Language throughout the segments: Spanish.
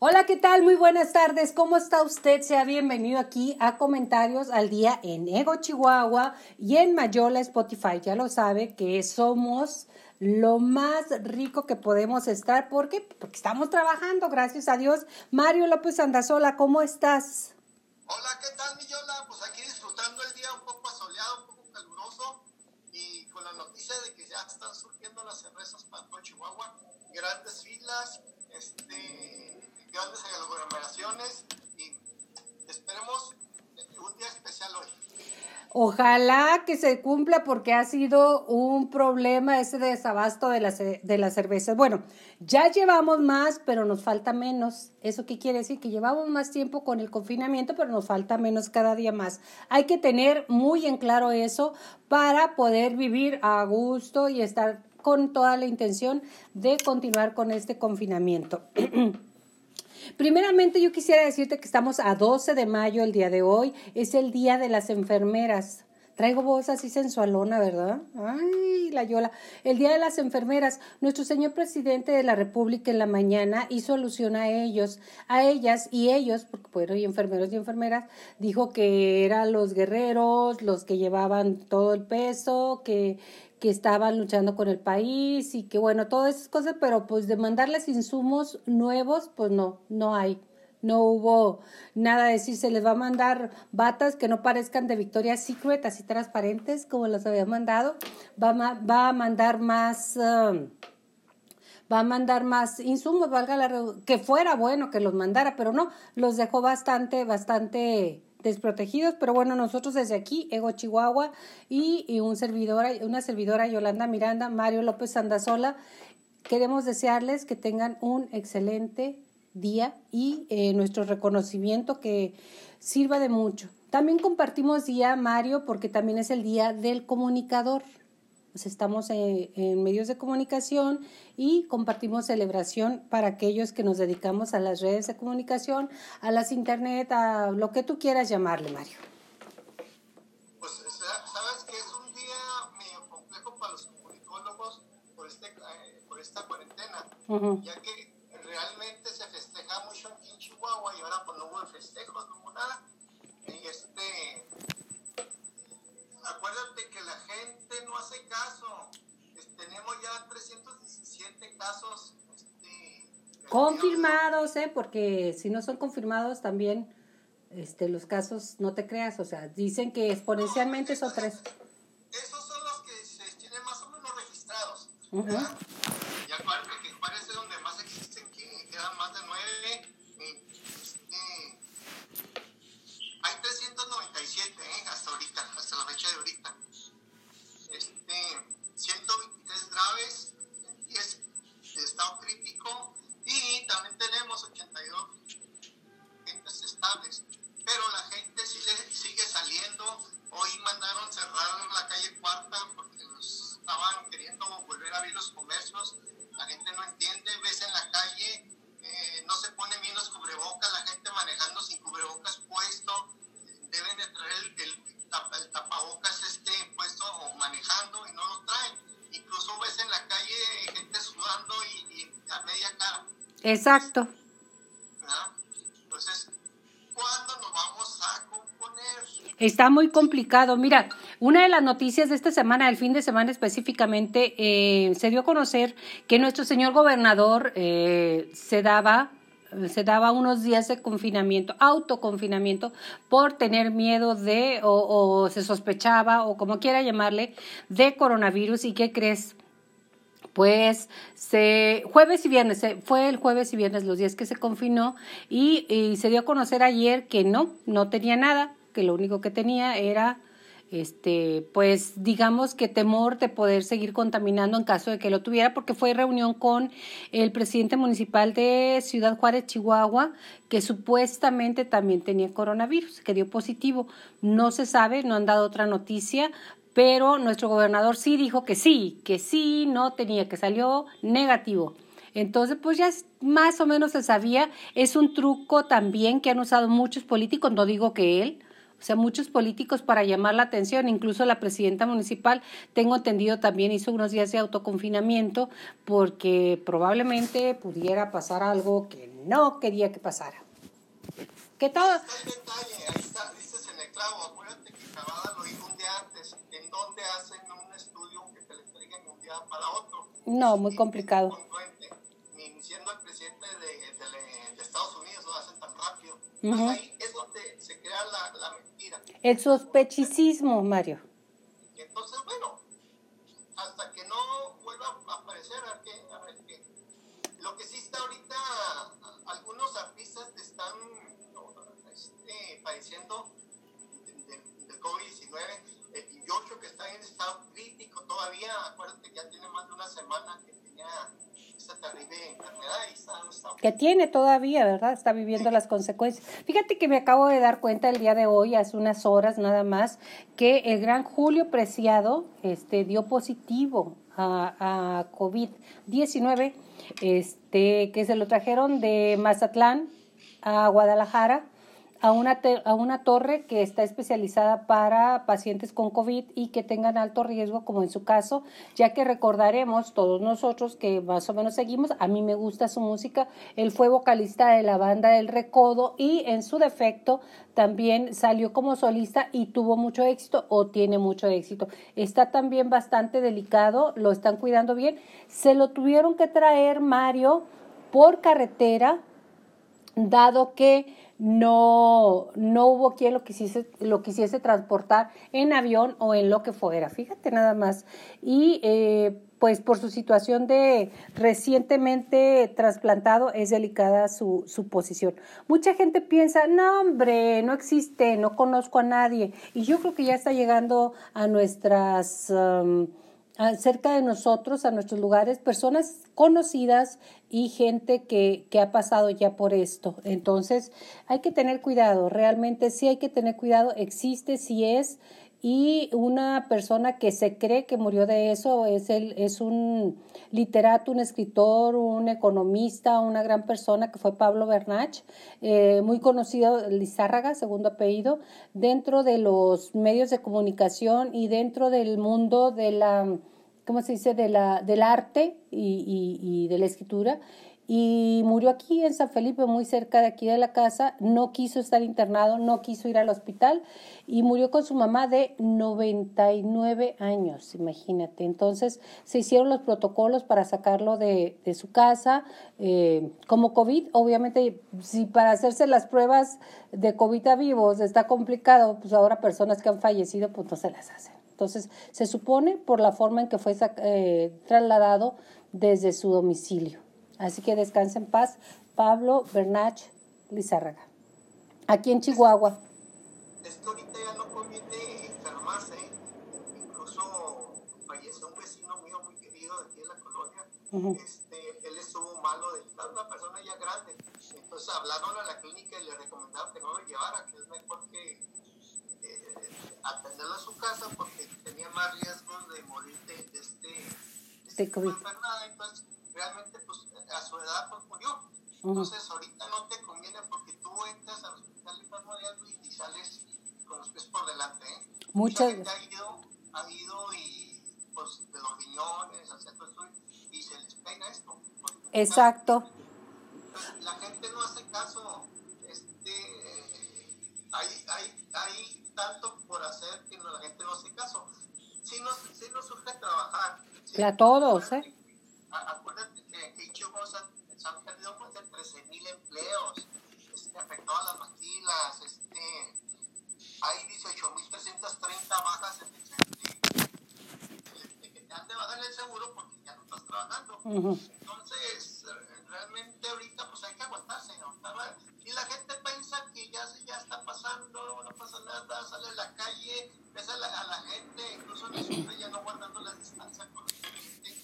Hola, ¿qué tal? Muy buenas tardes. ¿Cómo está usted? Sea bienvenido aquí a Comentarios al Día en Ego Chihuahua y en Mayola Spotify. Ya lo sabe que somos lo más rico que podemos estar porque, porque estamos trabajando, gracias a Dios. Mario López Andazola, ¿cómo estás? Hola, ¿qué tal, Miyola? Pues aquí disfrutando el día un poco asoleado, un poco caluroso y con la noticia de que ya están surgiendo las cervezas para todo Chihuahua, grandes filas, este grandes aglomeraciones y esperemos un día especial hoy. Ojalá que se cumpla porque ha sido un problema ese desabasto de las, de las cervezas. Bueno, ya llevamos más, pero nos falta menos. ¿Eso qué quiere decir? Que llevamos más tiempo con el confinamiento, pero nos falta menos cada día más. Hay que tener muy en claro eso para poder vivir a gusto y estar con toda la intención de continuar con este confinamiento. Primeramente yo quisiera decirte que estamos a 12 de mayo el día de hoy, es el día de las enfermeras. Traigo voz así sensualona, ¿verdad? Ay, la yola. El Día de las Enfermeras. Nuestro señor presidente de la República en la mañana hizo alusión a ellos, a ellas y ellos, porque fueron enfermeros y enfermeras, dijo que eran los guerreros, los que llevaban todo el peso, que, que estaban luchando con el país y que bueno, todas esas cosas, pero pues de mandarles insumos nuevos, pues no, no hay. No hubo nada de decir, se les va a mandar batas que no parezcan de Victoria's Secret, así transparentes como los había mandado. Va, va a mandar más, um, va a mandar más insumos, valga la que fuera bueno que los mandara, pero no, los dejó bastante, bastante desprotegidos, pero bueno, nosotros desde aquí, Ego Chihuahua y, un servidora, una servidora Yolanda Miranda, Mario López Andazola, queremos desearles que tengan un excelente día y eh, nuestro reconocimiento que sirva de mucho. También compartimos día, Mario, porque también es el día del comunicador. Pues estamos en, medios de comunicación y compartimos celebración para aquellos que nos dedicamos a las redes de comunicación, a las internet, a lo que tú quieras llamarle, Mario. Pues sabes que es un día medio complejo para los comunicólogos por, este, eh, por esta cuarentena, ya que realmente se festeja mucho aquí en Chihuahua y ahora pues no hubo festejos, no hubo nada. Y este, acuérdate que la gente no hace caso. tenemos ya 317 casos. Este, confirmados, ¿eh? Porque si no son confirmados también este, los casos, no te creas, o sea, dicen que exponencialmente son tres. Esos son los que se tienen más o menos registrados. Exacto. Entonces, ¿cuándo nos vamos a componer? Está muy complicado. Mira, una de las noticias de esta semana, del fin de semana específicamente, eh, se dio a conocer que nuestro señor gobernador eh, se daba se daba unos días de confinamiento, autoconfinamiento, por tener miedo de, o, o se sospechaba, o como quiera llamarle, de coronavirus. ¿Y qué crees? Pues se, jueves y viernes, fue el jueves y viernes los días que se confinó y, y, se dio a conocer ayer que no, no tenía nada, que lo único que tenía era este, pues digamos que temor de poder seguir contaminando en caso de que lo tuviera, porque fue reunión con el presidente municipal de Ciudad Juárez, Chihuahua, que supuestamente también tenía coronavirus, que dio positivo. No se sabe, no han dado otra noticia, pero nuestro gobernador sí dijo que sí, que sí, no tenía, que salió negativo. Entonces, pues ya más o menos se sabía, es un truco también que han usado muchos políticos, no digo que él, o sea, muchos políticos para llamar la atención, incluso la presidenta municipal, tengo entendido, también hizo unos días de autoconfinamiento porque probablemente pudiera pasar algo que no quería que pasara. Que todo... Ahí detalle, ahí está, en el clavo, No, muy complicado. Congruente, ni siendo el presidente de, de- de Estados Unidos lo hacen tan rápido. Ujú. Ahí es donde se crea la, la mentira. El sospechicismo, Mario. Todavía, ¿verdad? Está viviendo las consecuencias. Fíjate que me acabo de dar cuenta el día de hoy, hace unas horas nada más, que el gran Julio Preciado este, dio positivo a, a COVID-19, este, que se lo trajeron de Mazatlán a Guadalajara a una, a una torre que está especializada para pacientes con COVID y que tengan alto riesgo, como en su caso, ya que recordaremos todos nosotros que más o menos seguimos, a mí me gusta su música, él fue vocalista de la banda El Recodo y en su defecto también salió como solista y tuvo mucho éxito o tiene mucho éxito. Está también bastante delicado, lo están cuidando bien. Se lo tuvieron que traer, Mario, por carretera dado que no, no hubo quien lo quisiese, lo quisiese transportar en avión o en lo que fuera. Fíjate nada más. Y eh, pues por su situación de recientemente trasplantado es delicada su, su posición. Mucha gente piensa, no hombre, no existe, no conozco a nadie. Y yo creo que ya está llegando a nuestras... um, cerca de nosotros, a nuestros lugares, personas conocidas y gente que, que ha pasado ya por esto. Entonces, hay que tener cuidado, realmente sí hay que tener cuidado, existe, sí es, y una persona que se cree que murió de eso es, el, es un literato, un escritor, un economista, una gran persona que fue Pablo Bernach, eh, muy conocido, Lizárraga, segundo apellido, dentro de los medios de comunicación y dentro del mundo de la, ¿cómo se dice?, de la, del arte y, y, y de la escritura. Y murió aquí en San Felipe, muy cerca de aquí de la casa. No quiso estar internado, no quiso ir al hospital y murió con su mamá de 99 años, imagínate. Entonces se hicieron los protocolos para sacarlo de, de su casa. eh, como COVID, obviamente, si para hacerse las pruebas de COVID a vivos está complicado, pues ahora personas que han fallecido, pues no se las hacen. Entonces, se supone por la forma en que fue eh, trasladado desde su domicilio. Así que descansa en paz, Pablo Bernach Lizárraga. Aquí en Chihuahua. Es que ahorita ya no conviene enfermarse. Incluso falleció un vecino mío muy querido de aquí de la colonia. Este, él estuvo malo de una persona ya grande. Entonces hablaron a la clínica y le recomendaron que no lo llevara, que es mejor que eh, atenderlo a su casa porque tenía más riesgos de morir de, de este De tipo COVID. enfermedad. Entonces, realmente, pues a su edad, pues murió. Entonces, ahorita no te conviene porque tú entras al hospital de y, sales con los pies por delante. ¿eh? Mucha gente ha ido, ha ido y, pues, de los riñones, de estudio, y se les pega esto. Exacto. la gente no hace caso. Este, hay, hay, hay tanto por hacer que no- la gente no hace caso. Sí nos, sí nos surge trabajar. ¿sí? A todos, ¿eh? Acuérdate que en mil empleos este, afectadas las maquilas, este, hay 18.330 bajas en el de, que te han de bajar el seguro porque ya no estás trabajando. Entonces, realmente ahorita pues hay que aguantarse. Y la gente piensa que ya, ya está pasando, no pasa nada, sale a la calle, ves a la, gente, incluso en ya no guardando las distancias con la gente,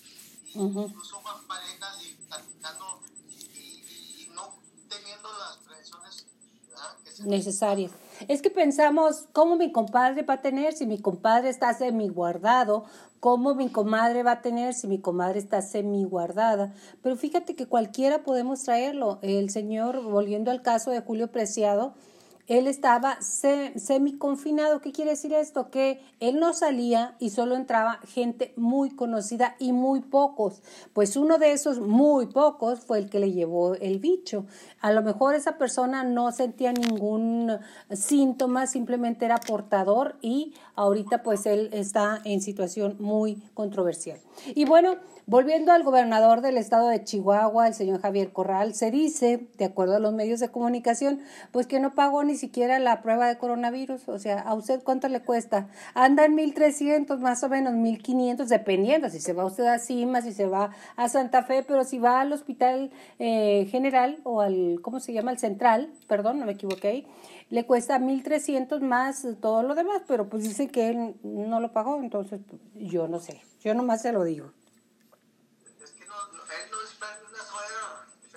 incluso van parejas y platicando necesarias. Es que pensamos, ¿cómo mi compadre va a tener si mi compadre está semi guardado? ¿Cómo mi comadre va a tener si mi comadre está semi guardada? Pero fíjate que cualquiera podemos traerlo. El señor, volviendo al caso de Julio Preciado, él estaba semi-confinado. ¿Qué quiere decir esto? Que él no salía y solo entraba gente muy conocida y muy pocos. Pues uno de esos muy pocos fue el que le llevó el bicho. A lo mejor esa persona no sentía ningún síntoma, simplemente era portador y ahorita pues él está en situación muy controversial. Y bueno, Volviendo al gobernador del estado de Chihuahua, el señor Javier Corral, se dice, de acuerdo a los medios de comunicación, pues que no pagó ni siquiera la prueba de coronavirus. O sea, ¿a usted cuánto le cuesta? Anda en 1.300, más o menos 1.500, dependiendo si se va usted a Cima, si se va a Santa Fe, pero si va al hospital eh, general o al, ¿cómo se llama? Al central, perdón, no me equivoqué le cuesta 1.300 más todo lo demás, pero pues dice que él no lo pagó, entonces yo no sé, yo nomás se lo digo.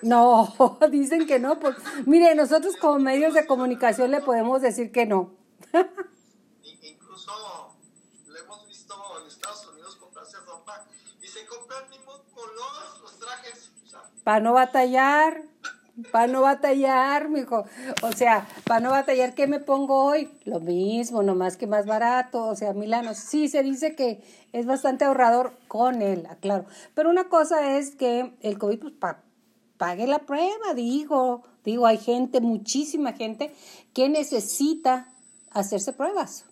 No, dicen que no. Pues, mire, nosotros como medios de comunicación le podemos decir que no. Incluso lo hemos visto en Estados Unidos comprarse ropa y se compran mismo color los trajes. Para no batallar, para no batallar, mijo. O sea, para no batallar, ¿qué me pongo hoy? Lo mismo, nomás que más barato. O sea, Milano, sí se dice que es bastante ahorrador con él, claro. Pero una cosa es que el COVID, pues, para pague la prueba, digo. Digo, hay gente, muchísima gente, que necesita hacerse pruebas.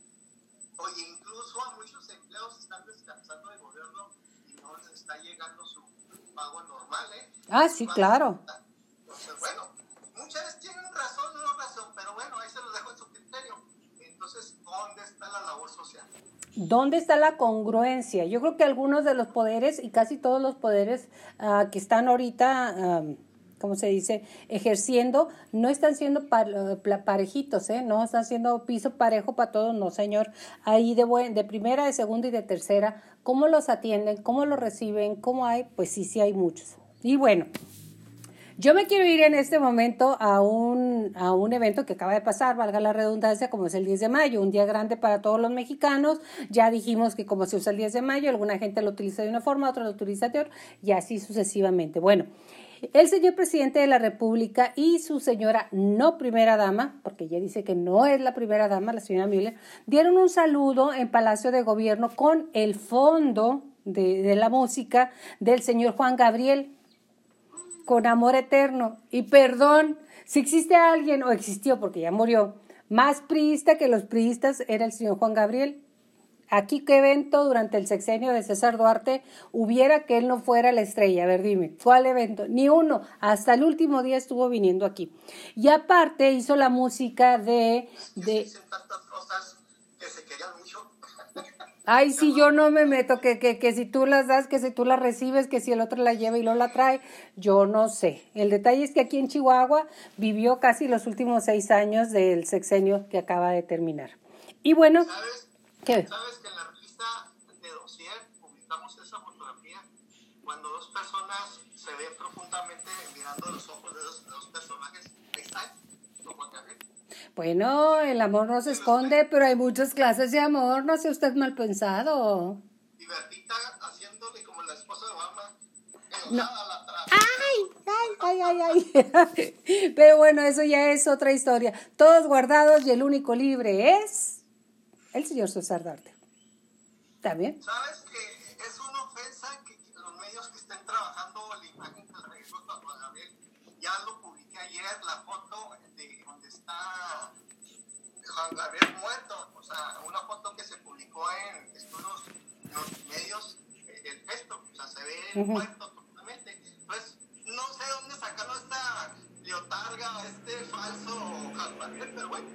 Oye, incluso muchos empleados están descansando del gobierno y no les está llegando su pago normal, ¿eh? Ah, sí, claro. Entonces, ¿Dónde está la congruencia? Yo creo que algunos de los poderes y casi todos los poderes uh, que están ahorita, um, ¿cómo se dice?, ejerciendo, no están siendo parejitos, ¿eh? No están siendo piso parejo para todos, no, señor. Ahí de, buen, de primera, de segunda y de tercera, ¿cómo los atienden? ¿Cómo los reciben? ¿Cómo hay? Pues sí, sí hay muchos. Y bueno, yo me quiero ir en este momento a un, a un evento que acaba de pasar, valga la redundancia, como es el 10 de mayo, un día grande para todos los mexicanos. Ya dijimos que como se usa el 10 de mayo, alguna gente lo utiliza de una forma, otra lo utiliza de otra, y así sucesivamente. Bueno, el señor presidente de la República y su señora no primera dama, porque ella dice que no es la primera dama, la señora Müller, dieron un saludo en Palacio de Gobierno con el fondo de, de la música del señor Juan Gabriel con amor eterno y perdón. Si existe alguien, o existió porque ya murió, más priista que los priistas era el señor Juan Gabriel. Aquí, ¿qué evento durante el sexenio de César Duarte hubiera que él no fuera la estrella? A ver, dime, ¿cuál evento? Ni uno. Hasta el último día estuvo viniendo aquí. Y aparte hizo la música de... de Ay, si yo no me meto, que, que, que si tú las das, que si tú las recibes, que si el otro la lleva y lo la trae, yo no sé. El detalle es que aquí en Chihuahua vivió casi los últimos seis años del sexenio que acaba de terminar. Y bueno, ¿Sabes? ¿qué? ¿Sabes que en la revista de Dossier publicamos esa fotografía cuando dos personas se ven profundamente mirando los ojos de dos, de dos personajes? Ahí están, bueno, el amor no se esconde, pero hay muchas clases de amor, no sea usted mal pensado. Y Bertita haciéndole como la esposa de Obama. No. Ay, ay, ay, ay, ay. Pero bueno, eso ya es otra historia. Todos guardados y el único libre es el señor César Darte. ¿Está bien? ¿Sabes Gabriel muerto, o sea, una foto que se publicó en estos los medios, eh, el gesto, o sea, se ve uh -huh. muerto totalmente. Pues no sé dónde sacaron esta leotarga, este falso Gabriel, pero bueno,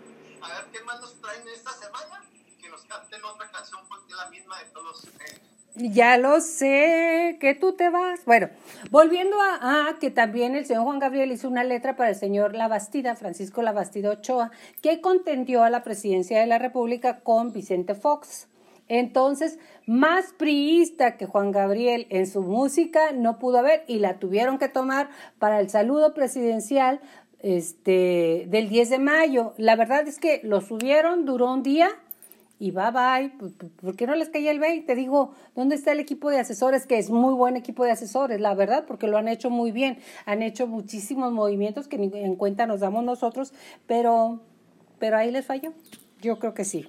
a ver qué más nos traen esta semana y que nos canten otra canción porque es la misma de todos. Eh, ya lo sé, que tú te vas. Bueno, volviendo a, que también el señor Juan Gabriel hizo una letra para el señor Labastida, Francisco Labastida Ochoa, que contendió a la presidencia de la República con Vicente Fox. Entonces, más priista que Juan Gabriel en su música no pudo haber y la tuvieron que tomar para el saludo presidencial este, del 10 de mayo. La verdad es que lo subieron, duró un día y bye bye, ¿por qué no les caía el 20? Digo, ¿dónde está el equipo de asesores? Que es muy buen equipo de asesores, la verdad, porque lo han hecho muy bien, han hecho muchísimos movimientos que ni en cuenta nos damos nosotros, pero pero ahí les falló. Yo creo que sí.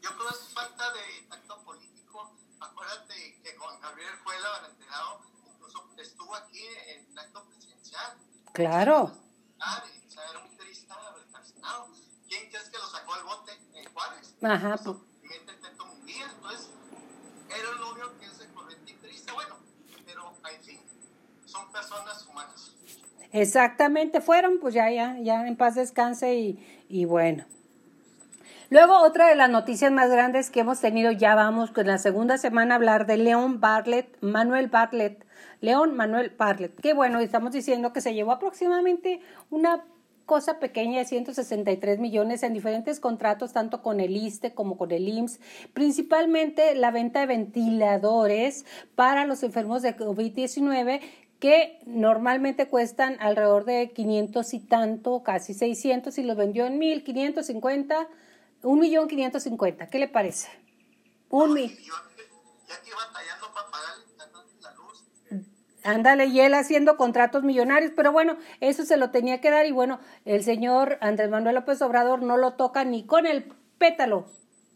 Yo creo que es falta de tacto político. Acuérdate que con Gabriel Juela, incluso estuvo aquí en el acto presidencial. Claro. Ajá. Un día. Entonces, era que interista. Bueno, pero en fin, son personas humanas. Exactamente, fueron, pues ya, ya, ya en paz descanse y, y bueno. Luego, otra de las noticias más grandes que hemos tenido, ya vamos con la segunda semana a hablar de León Bartlett, Manuel Bartlett, León Manuel Bartlett. Qué bueno, estamos diciendo que se llevó aproximadamente una cosa pequeña de 163 millones en diferentes contratos, tanto con el ISTE como con el IMSS, principalmente la venta de ventiladores para los enfermos de COVID-19 que normalmente cuestan alrededor de 500 y tanto, casi 600, y los vendió en 1550, un millón 550. ¿Qué le parece? Un millón. Ya batallando para pagar la luz. Ándale, y él haciendo contratos millonarios, pero bueno, eso se lo tenía que dar y bueno, el señor Andrés Manuel López Obrador no lo toca ni con el pétalo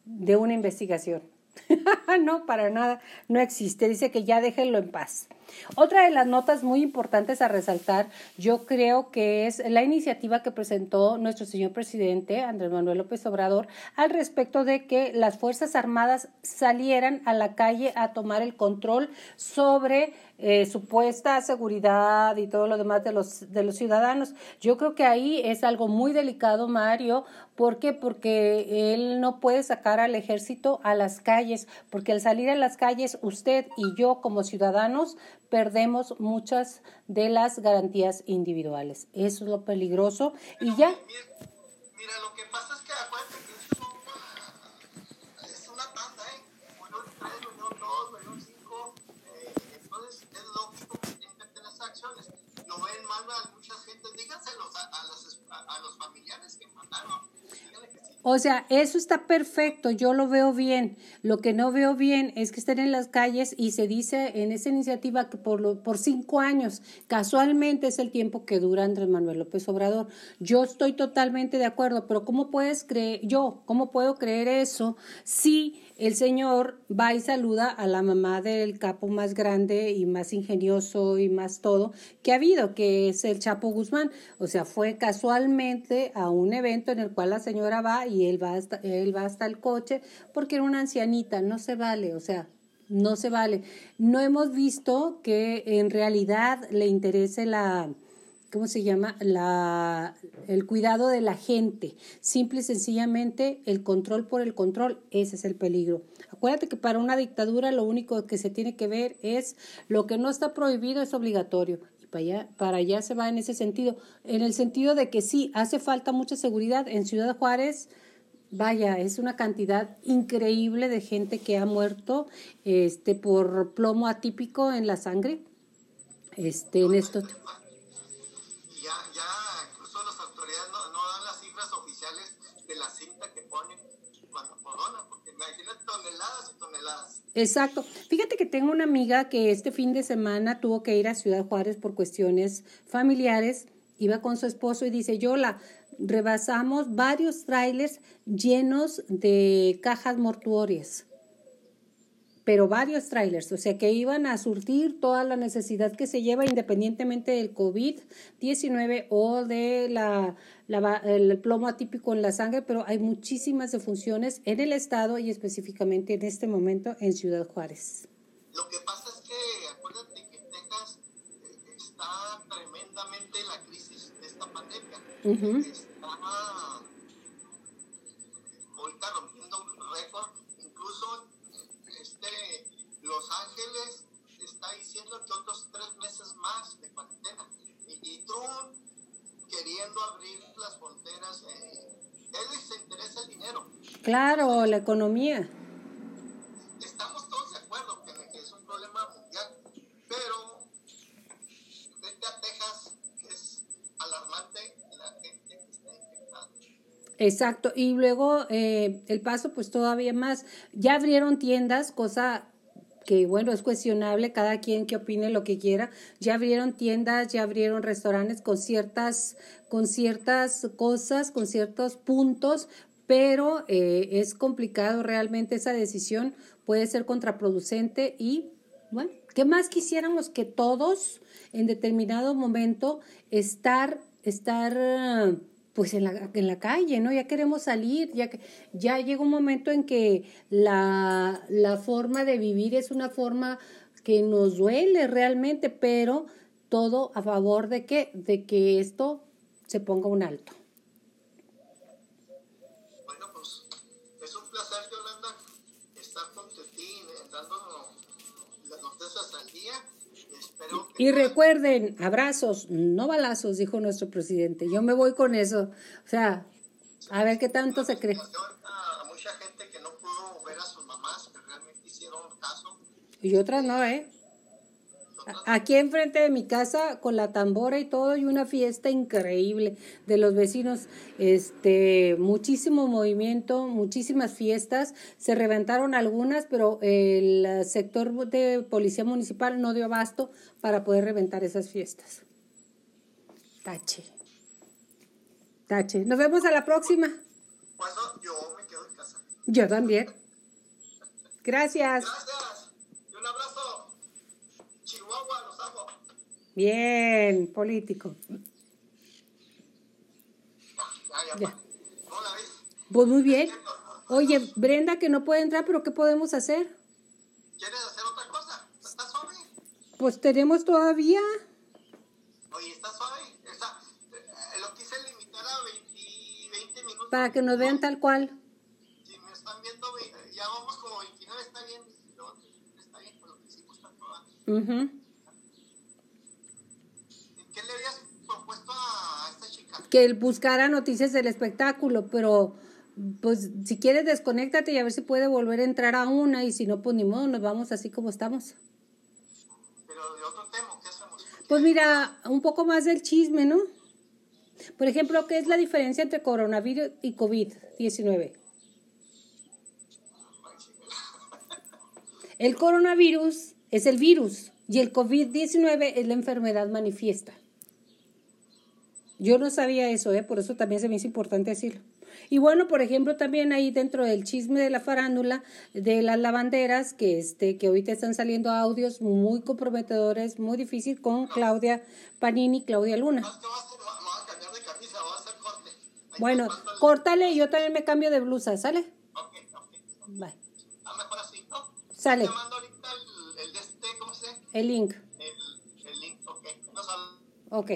de una investigación. no, para nada, no existe. Dice que ya déjenlo en paz. Otra de las notas muy importantes a resaltar, yo creo que es la iniciativa que presentó nuestro señor presidente Andrés Manuel López Obrador al respecto de que las Fuerzas Armadas salieran a la calle a tomar el control sobre eh, supuesta seguridad y todo lo demás de los, de los ciudadanos. Yo creo que ahí es algo muy delicado, Mario. ¿Por qué? Porque él no puede sacar al ejército a las calles, porque al salir a las calles, usted y yo como ciudadanos perdemos muchas de las garantías individuales. Eso es lo peligroso. y ya. Mira, lo que pasa es que acuérdate que es una tanda, ¿eh? Unión 3, Unión 2, Unión 5. Eh, entonces es lógico que tienen que tener esas acciones. No ven mal a mucha gente. Díganselos a, a, los, a, a los familiares que mataron. O sea, eso está perfecto, yo lo veo bien. Lo que no veo bien es que estén en las calles y se dice en esa iniciativa que por, lo, por cinco años, casualmente es el tiempo que dura Andrés Manuel López Obrador. Yo estoy totalmente de acuerdo, pero ¿cómo puedes creer, yo, cómo puedo creer eso si el señor va y saluda a la mamá del capo más grande y más ingenioso y más todo que ha habido, que es el Chapo Guzmán? O sea, fue casualmente a un evento en el cual la señora va y él va hasta, él va hasta el coche porque era una ancianita, no se vale, o sea, no se vale. No hemos visto que en realidad le interese la, ¿cómo se llama? La, el cuidado de la gente. Simple y sencillamente el control por el control, ese es el peligro. Acuérdate que para una dictadura lo único que se tiene que ver es lo que no está prohibido es obligatorio. Y para allá, para allá se va en ese sentido. En el sentido de que sí, hace falta mucha seguridad. En Ciudad Juárez, vaya, es una cantidad increíble de gente que ha muerto este, por plomo atípico en la sangre. Este, en esto. Ya, ya, incluso las autoridades no, no dan las cifras oficiales de la cinta que ponen cuando coronan, porque imagínate toneladas y toneladas. Exacto. Fíjate que tengo una amiga que este fin de semana tuvo que ir a Ciudad Juárez por cuestiones familiares. Iba con su esposo y dice, Yola, rebasamos varios trailers llenos de cajas mortuorias. Pero varios trailers, o sea que iban a surtir toda la necesidad que se lleva independientemente del COVID-19 o de la, la, el plomo atípico en la sangre, pero hay muchísimas defunciones en el estado y específicamente en este momento en Ciudad Juárez. Lo que pasa es que acuérdate que Texas eh, está tremendamente la crisis de esta pandemia. Uh -huh. Está ahorita rompiendo un récord. Incluso este, Los Ángeles está diciendo que otros tres meses más de cuarentena. Y, Trump queriendo abrir las fronteras. Eh, él les interesa el dinero. Claro, la economía. Exacto, y luego eh, el paso pues todavía más, ya abrieron tiendas, cosa que bueno, es cuestionable cada quien que opine lo que quiera. Ya abrieron tiendas, ya abrieron restaurantes con ciertas, con ciertas cosas, con ciertos puntos, pero eh, es complicado realmente esa decisión, puede ser contraproducente y bueno, ¿qué más quisiéramos que todos en determinado momento estar, estar pues en la, en la calle, ¿no? Ya queremos salir, ya, ya llega un momento en que la, la forma de vivir es una forma que nos duele realmente, pero todo a favor de que, de que esto se ponga un alto. Y recuerden, abrazos, no balazos, dijo nuestro presidente. Yo me voy con eso. O sea, a ver qué tanto se cree. A mucha gente que no pudo ver a sus mamás, que realmente hicieron caso. Y otras no, ¿eh? Aquí enfrente de mi casa con la tambora y todo y una fiesta increíble de los vecinos, este muchísimo movimiento, muchísimas fiestas, se reventaron algunas, pero el sector de policía municipal no dio abasto para poder reventar esas fiestas. Tache. Tache. Nos vemos a la próxima. Yo me quedo en casa. Yo también. Gracias. Gracias. Bien, político. Ya. Pues muy bien. Oye, Brenda, que no puede entrar, pero ¿qué podemos hacer? ¿Quieres hacer otra cosa? ¿Estás suave? Pues tenemos todavía. Oye, ¿estás suave? Está, eh, lo quise limitar a 20, minutos. Para que nos vean tal cual. Si me están viendo, ya vamos como 29, está bien. Está bien, por lo que hicimos está toda. Uh que buscara noticias del espectáculo, pero pues si quieres desconéctate y a ver si puede volver a entrar a una y si no, pues ni modo, nos vamos así como estamos. Pero de otro tema, ¿qué hacemos? Pues mira, un poco más del chisme, ¿no? Por ejemplo, ¿qué es la diferencia entre coronavirus y COVID-19? El coronavirus es el virus y el COVID-19 es la enfermedad manifiesta. Yo no sabía eso, ¿eh? por eso también se me hizo importante decirlo. Y bueno, por ejemplo, también ahí dentro del chisme de la farándula de las lavanderas, que este, que ahorita están saliendo audios muy comprometedores, muy difícil con Claudia Panini, Claudia Luna. Bueno, córtale yo también me cambio de blusa, ¿sale? Ok, ok. Bye. Ah, mejor así, ¿no? Sale. Te mando ahorita el, el, este, ¿cómo se? El link. El, el link, ok. No Ok.